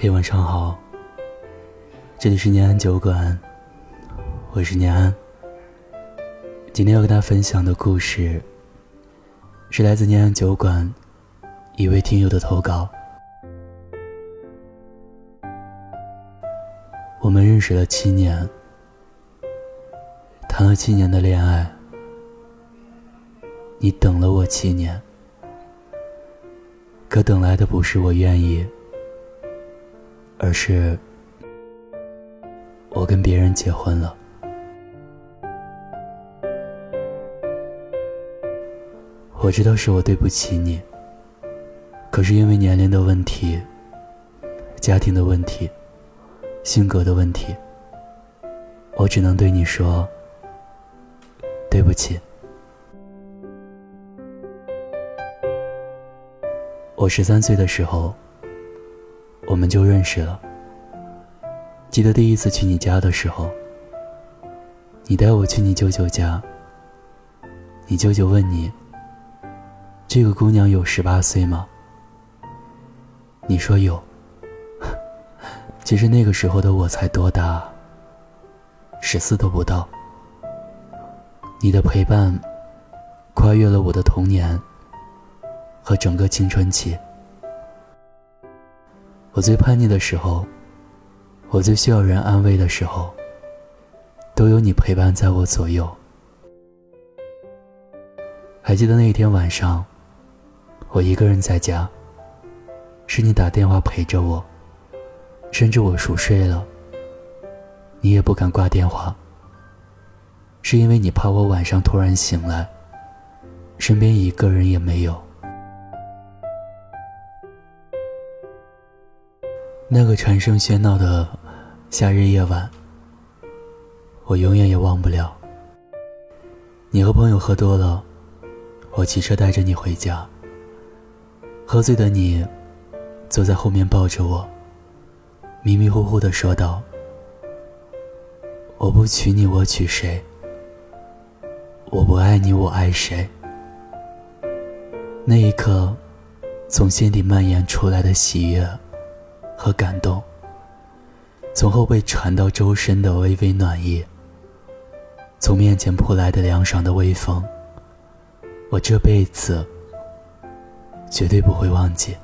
嘿，晚上好，这里是念安酒馆，我是念安。今天要跟大家分享的故事，是来自念安酒馆一位听友的投稿。我们认识了七年，谈了七年的恋爱，你等了我七年，可等来的不是我愿意。而是，我跟别人结婚了。我知道是我对不起你，可是因为年龄的问题、家庭的问题、性格的问题，我只能对你说对不起。我十三岁的时候。我们就认识了。记得第一次去你家的时候，你带我去你舅舅家。你舅舅问你：“这个姑娘有十八岁吗？”你说有。其实那个时候的我才多大？十四都不到。你的陪伴，跨越了我的童年和整个青春期。我最叛逆的时候，我最需要人安慰的时候，都有你陪伴在我左右。还记得那一天晚上，我一个人在家，是你打电话陪着我，甚至我熟睡了，你也不敢挂电话，是因为你怕我晚上突然醒来，身边一个人也没有。那个蝉声喧闹的夏日夜晚，我永远也忘不了。你和朋友喝多了，我骑车带着你回家。喝醉的你坐在后面抱着我，迷迷糊糊的说道：“我不娶你，我娶谁？我不爱你，我爱谁？”那一刻，从心底蔓延出来的喜悦。和感动，从后背传到周身的微微暖意，从面前扑来的凉爽的微风，我这辈子绝对不会忘记。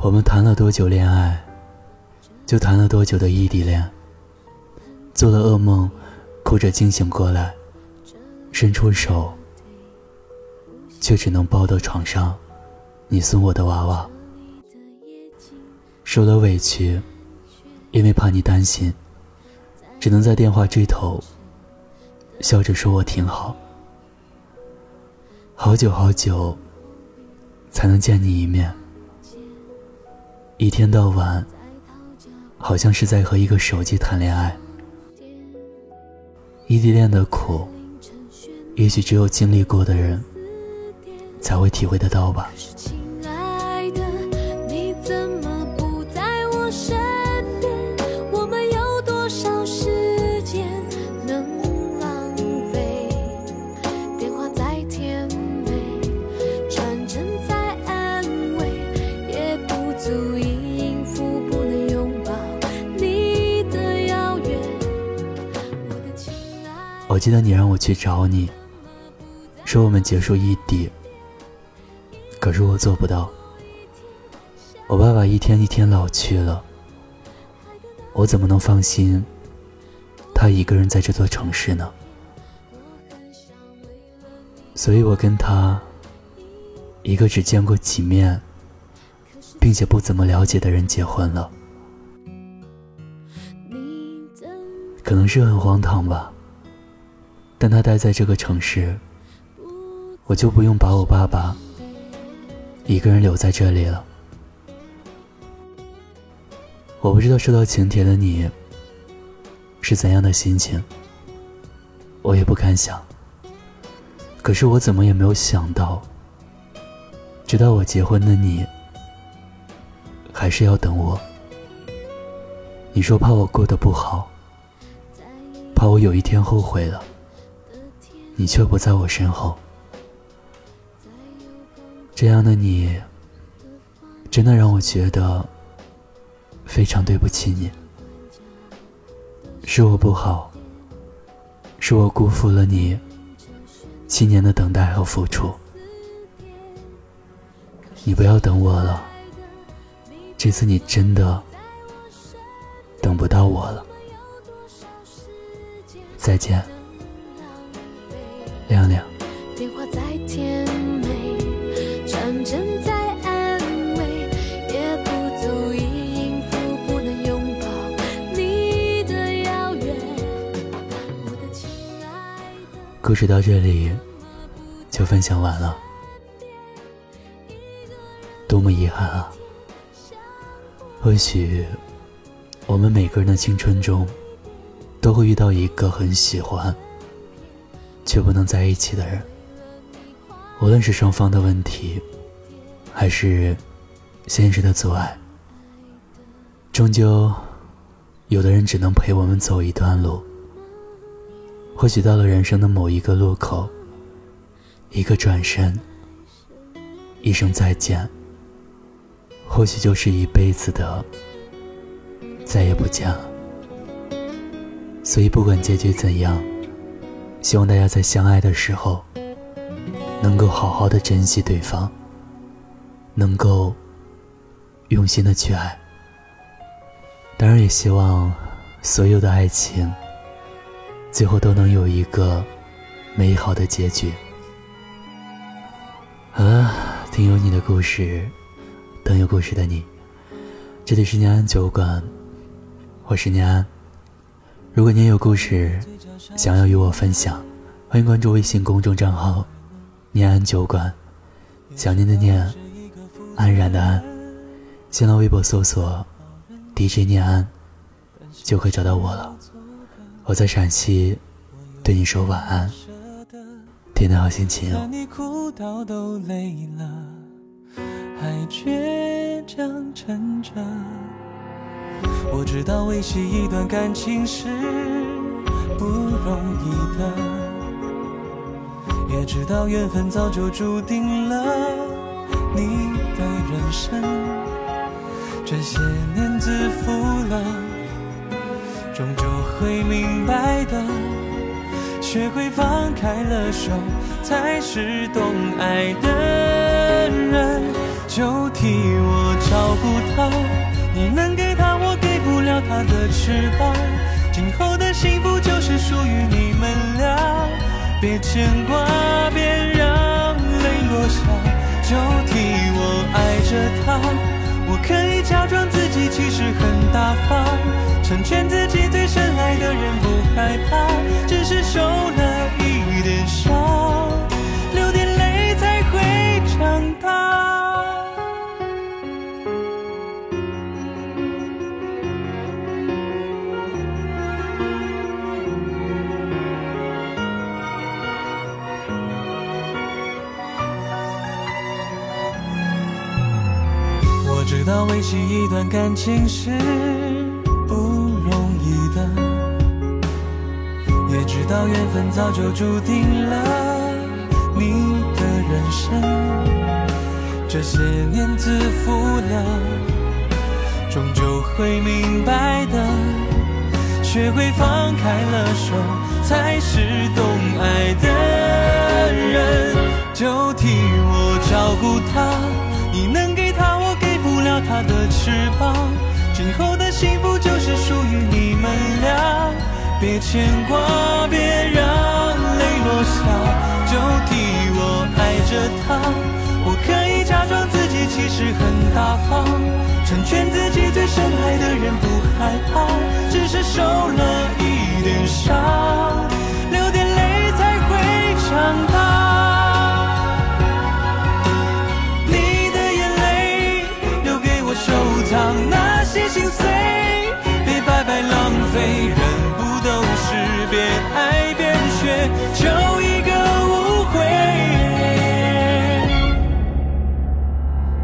我们谈了多久恋爱，就谈了多久的异地恋。做了噩梦，哭着惊醒过来，伸出手。却只能抱到床上，你送我的娃娃。受了委屈，因为怕你担心，只能在电话这头笑着说我挺好。好久好久才能见你一面，一天到晚好像是在和一个手机谈恋爱。异地恋的苦，也许只有经历过的人。才会体会得到吧。我记得你让我去找你，说我们结束异地。可是我做不到。我爸爸一天一天老去了，我怎么能放心他一个人在这座城市呢？所以我跟他一个只见过几面，并且不怎么了解的人结婚了。可能是很荒唐吧，但他待在这个城市，我就不用把我爸爸。一个人留在这里了，我不知道收到请帖的你是怎样的心情，我也不敢想。可是我怎么也没有想到，直到我结婚的你还是要等我。你说怕我过得不好，怕我有一天后悔了，你却不在我身后。这样的你，真的让我觉得非常对不起你。是我不好，是我辜负了你七年的等待和付出。你不要等我了，这次你真的等不到我了。再见，亮亮。故事到这里就分享完了，多么遗憾啊！或许我们每个人的青春中。都会遇到一个很喜欢却不能在一起的人，无论是双方的问题，还是现实的阻碍，终究有的人只能陪我们走一段路。或许到了人生的某一个路口，一个转身，一声再见，或许就是一辈子的再也不见了。所以，不管结局怎样，希望大家在相爱的时候，能够好好的珍惜对方，能够用心的去爱。当然，也希望所有的爱情最后都能有一个美好的结局。好了，听有你的故事，等有故事的你。这里是念安酒馆，我是念安。如果你有故事想要与我分享，欢迎关注微信公众账号“念安酒馆”，想念的念，安然的安。新浪微博搜索 “DJ 念安”，就可以找到我了。我在陕西，对你说晚安，天天好心情哦。我知道维系一段感情是不容易的，也知道缘分早就注定了你的人生。这些年自负了，终究会明白的。学会放开了手，才是懂爱的人。就替我照顾他，你能给他我给不了。他的翅膀，今后的幸福就是属于你们俩。别牵挂，别让泪落下，就替我爱着他。我可以假装自己其实很大方，成全自己最深爱的人，不害怕，只是受了一点伤，流点泪才会长大。我知道维系一段感情是知道缘分早就注定了你的人生。这些年自负了，终究会明白的。学会放开了手，才是懂爱的人。就替我照顾他，你能给他我给不了。他的翅膀，今后的幸福就是属于你们俩。别牵挂，别让泪落下，就替我爱着他。我可以假装自己其实很大方，成全自己最深爱的人，不害怕，只是受了一点伤，边爱边学，就一个误会。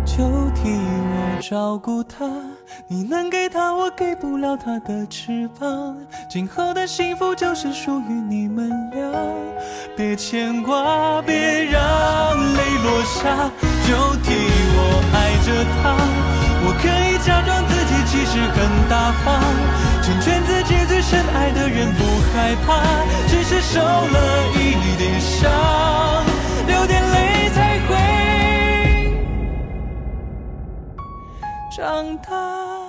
就替我照顾他，你能给他我给不了他的翅膀。今后的幸福就是属于你们俩。别牵挂，别让泪落下，就替我爱着他。我可以假装自己其实很大方，成全自己最深爱的人，不害怕，只是受了一点伤，流点泪才会长大。